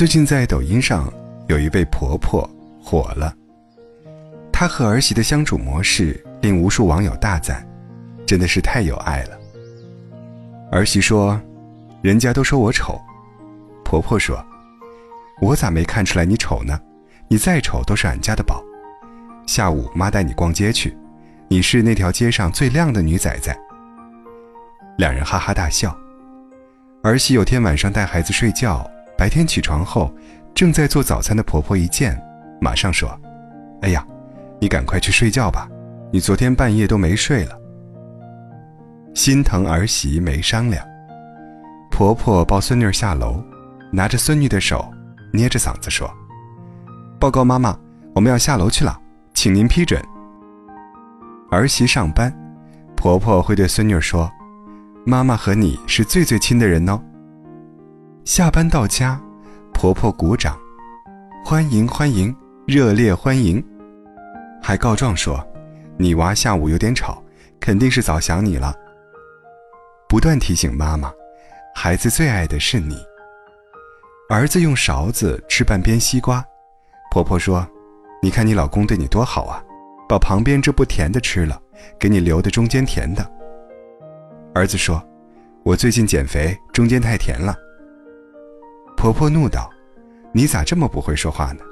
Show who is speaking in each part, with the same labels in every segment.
Speaker 1: 最近在抖音上有一位婆婆火了，她和儿媳的相处模式令无数网友大赞，真的是太有爱了。儿媳说：“人家都说我丑。”婆婆说：“我咋没看出来你丑呢？你再丑都是俺家的宝。下午妈带你逛街去，你是那条街上最靓的女崽崽。”两人哈哈大笑。儿媳有天晚上带孩子睡觉，白天起床后，正在做早餐的婆婆一见，马上说：“哎呀，你赶快去睡觉吧，你昨天半夜都没睡了。”心疼儿媳没商量，婆婆抱孙女下楼，拿着孙女的手，捏着嗓子说：“报告妈妈，我们要下楼去了，请您批准。”儿媳上班，婆婆会对孙女说。妈妈和你是最最亲的人哦。下班到家，婆婆鼓掌，欢迎欢迎，热烈欢迎，还告状说，你娃下午有点吵，肯定是早想你了。不断提醒妈妈，孩子最爱的是你。儿子用勺子吃半边西瓜，婆婆说，你看你老公对你多好啊，把旁边这不甜的吃了，给你留的中间甜的。儿子说：“我最近减肥，中间太甜了。”婆婆怒道：“你咋这么不会说话呢？”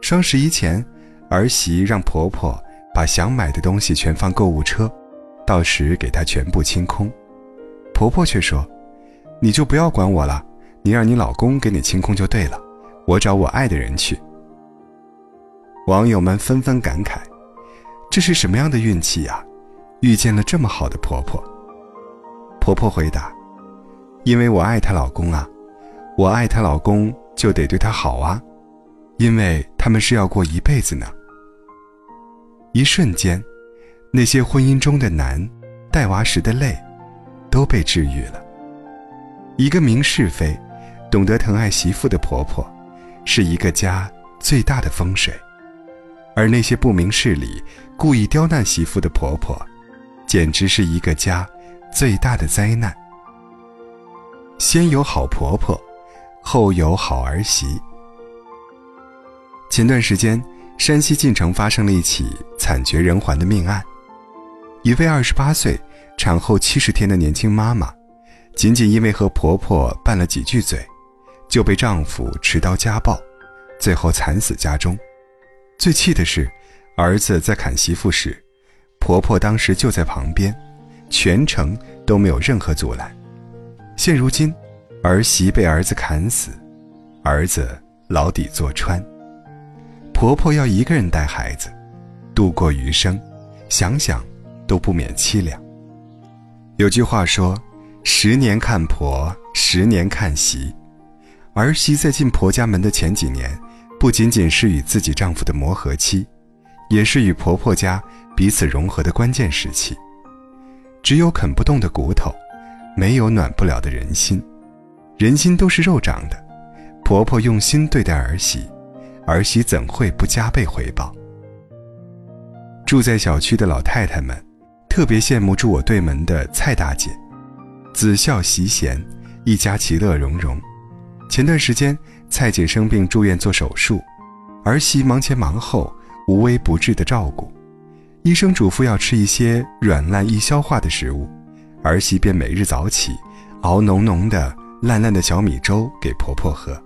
Speaker 1: 双十一前，儿媳让婆婆把想买的东西全放购物车，到时给她全部清空。婆婆却说：“你就不要管我了，你让你老公给你清空就对了，我找我爱的人去。”网友们纷纷感慨：“这是什么样的运气呀？”遇见了这么好的婆婆。婆婆回答：“因为我爱她老公啊，我爱她老公就得对她好啊，因为他们是要过一辈子呢。”一瞬间，那些婚姻中的难、带娃时的累，都被治愈了。一个明是非、懂得疼爱媳妇的婆婆，是一个家最大的风水；而那些不明事理、故意刁难媳妇的婆婆，简直是一个家最大的灾难。先有好婆婆，后有好儿媳。前段时间，山西晋城发生了一起惨绝人寰的命案。一位二十八岁、产后七十天的年轻妈妈，仅仅因为和婆婆拌了几句嘴，就被丈夫持刀家暴，最后惨死家中。最气的是，儿子在砍媳妇时。婆婆当时就在旁边，全程都没有任何阻拦。现如今，儿媳被儿子砍死，儿子牢底坐穿，婆婆要一个人带孩子，度过余生，想想都不免凄凉。有句话说：“十年看婆，十年看媳。”儿媳在进婆家门的前几年，不仅仅是与自己丈夫的磨合期。也是与婆婆家彼此融合的关键时期。只有啃不动的骨头，没有暖不了的人心。人心都是肉长的，婆婆用心对待儿媳，儿媳怎会不加倍回报？住在小区的老太太们，特别羡慕住我对门的蔡大姐，子孝媳贤，一家其乐融融。前段时间，蔡姐生病住院做手术，儿媳忙前忙后。无微不至的照顾，医生嘱咐要吃一些软烂易消化的食物，儿媳便每日早起，熬浓浓的烂烂的小米粥给婆婆喝。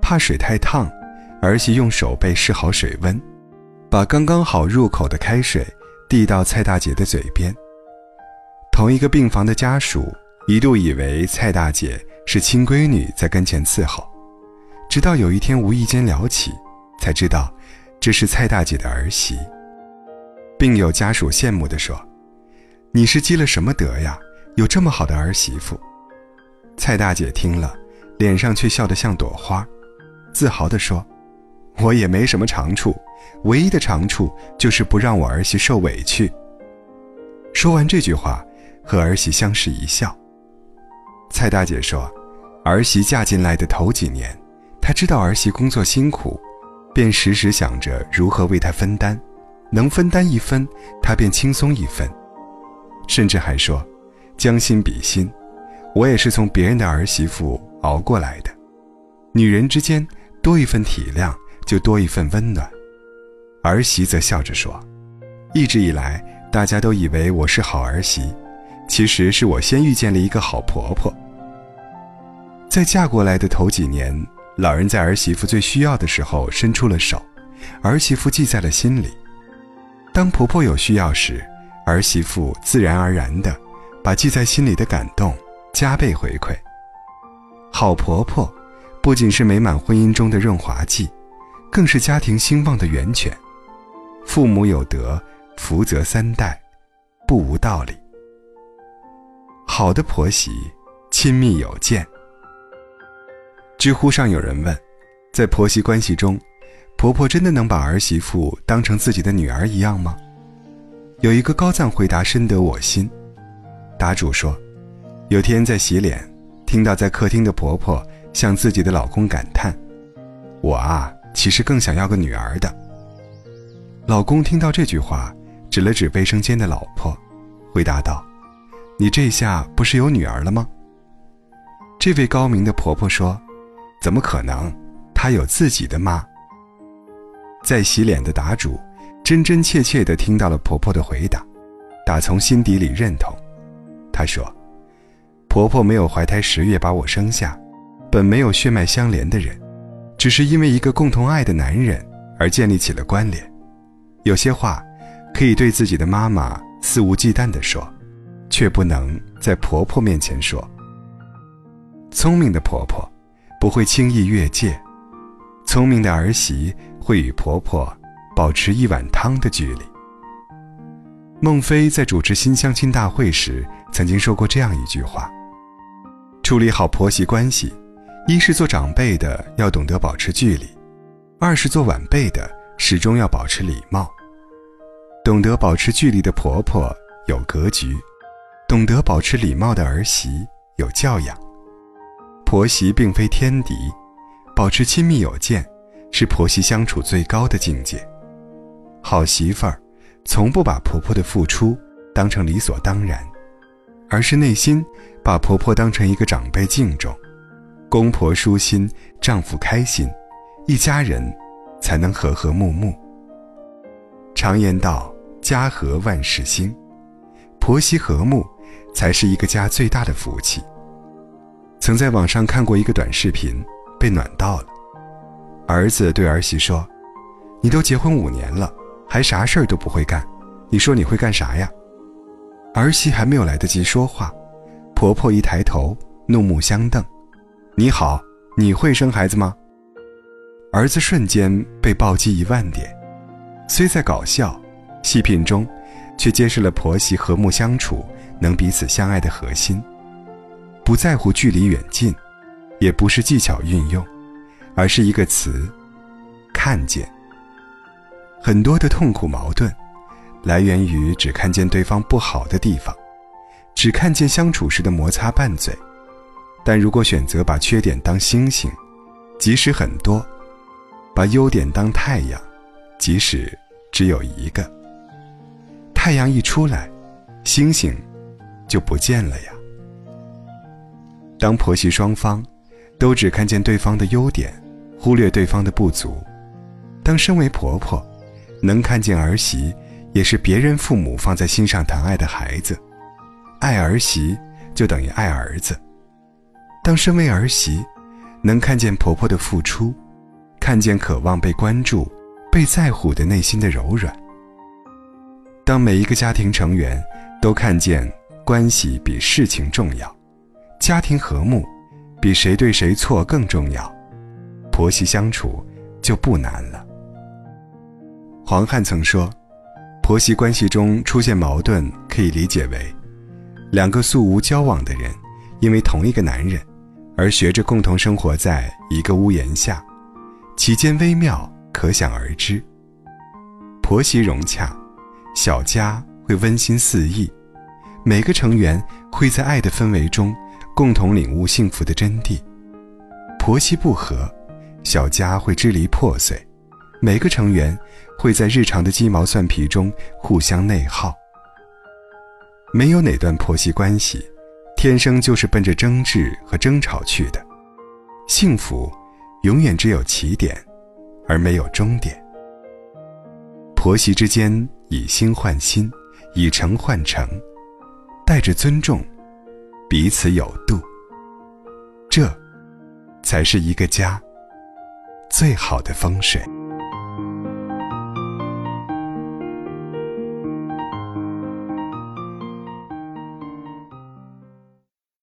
Speaker 1: 怕水太烫，儿媳用手背试好水温，把刚刚好入口的开水递到蔡大姐的嘴边。同一个病房的家属一度以为蔡大姐是亲闺女在跟前伺候，直到有一天无意间聊起，才知道。这是蔡大姐的儿媳。病友家属羡慕地说：“你是积了什么德呀？有这么好的儿媳妇。”蔡大姐听了，脸上却笑得像朵花，自豪地说：“我也没什么长处，唯一的长处就是不让我儿媳受委屈。”说完这句话，和儿媳相视一笑。蔡大姐说：“儿媳嫁进来的头几年，她知道儿媳工作辛苦。”便时时想着如何为她分担，能分担一分，她便轻松一分，甚至还说：“将心比心，我也是从别人的儿媳妇熬过来的。”女人之间多一份体谅，就多一份温暖。儿媳则笑着说：“一直以来，大家都以为我是好儿媳，其实是我先遇见了一个好婆婆。”在嫁过来的头几年，老人在儿媳妇最需要的时候伸出了手，儿媳妇记在了心里。当婆婆有需要时，儿媳妇自然而然的把记在心里的感动加倍回馈。好婆婆。不仅是美满婚姻中的润滑剂，更是家庭兴旺的源泉。父母有德，福泽三代，不无道理。好的婆媳，亲密有间。知乎上有人问，在婆媳关系中，婆婆真的能把儿媳妇当成自己的女儿一样吗？有一个高赞回答深得我心。答主说，有天在洗脸，听到在客厅的婆婆。向自己的老公感叹：“我啊，其实更想要个女儿的。”老公听到这句话，指了指卫生间的老婆，回答道：“你这下不是有女儿了吗？”这位高明的婆婆说：“怎么可能？她有自己的妈。”在洗脸的答主，真真切切地听到了婆婆的回答，打从心底里认同。她说：“婆婆没有怀胎十月把我生下。”本没有血脉相连的人，只是因为一个共同爱的男人而建立起了关联。有些话，可以对自己的妈妈肆无忌惮地说，却不能在婆婆面前说。聪明的婆婆不会轻易越界，聪明的儿媳会与婆婆保持一碗汤的距离。孟非在主持新相亲大会时，曾经说过这样一句话：处理好婆媳关系。一是做长辈的要懂得保持距离，二是做晚辈的始终要保持礼貌。懂得保持距离的婆婆有格局，懂得保持礼貌的儿媳有教养。婆媳并非天敌，保持亲密有间是婆媳相处最高的境界。好媳妇儿，从不把婆婆的付出当成理所当然，而是内心把婆婆当成一个长辈敬重。公婆舒心，丈夫开心，一家人才能和和睦睦。常言道：“家和万事兴”，婆媳和睦才是一个家最大的福气。曾在网上看过一个短视频，被暖到了。儿子对儿媳说：“你都结婚五年了，还啥事儿都不会干，你说你会干啥呀？”儿媳还没有来得及说话，婆婆一抬头，怒目相瞪。你好，你会生孩子吗？儿子瞬间被暴击一万点，虽在搞笑，细品中，却揭示了婆媳和睦相处、能彼此相爱的核心。不在乎距离远近，也不是技巧运用，而是一个词：看见。很多的痛苦矛盾，来源于只看见对方不好的地方，只看见相处时的摩擦拌嘴。但如果选择把缺点当星星，即使很多；把优点当太阳，即使只有一个。太阳一出来，星星就不见了呀。当婆媳双方都只看见对方的优点，忽略对方的不足；当身为婆婆能看见儿媳也是别人父母放在心上疼爱的孩子，爱儿媳就等于爱儿子。当身为儿媳，能看见婆婆的付出，看见渴望被关注、被在乎的内心的柔软；当每一个家庭成员都看见关系比事情重要，家庭和睦比谁对谁错更重要，婆媳相处就不难了。黄汉曾说，婆媳关系中出现矛盾，可以理解为两个素无交往的人，因为同一个男人。而学着共同生活在一个屋檐下，其间微妙可想而知。婆媳融洽，小家会温馨四溢，每个成员会在爱的氛围中共同领悟幸福的真谛。婆媳不和，小家会支离破碎，每个成员会在日常的鸡毛蒜皮中互相内耗。没有哪段婆媳关系。天生就是奔着争执和争吵去的，幸福永远只有起点，而没有终点。婆媳之间以心换心，以诚换诚，带着尊重，彼此有度。这，才是一个家最好的风水。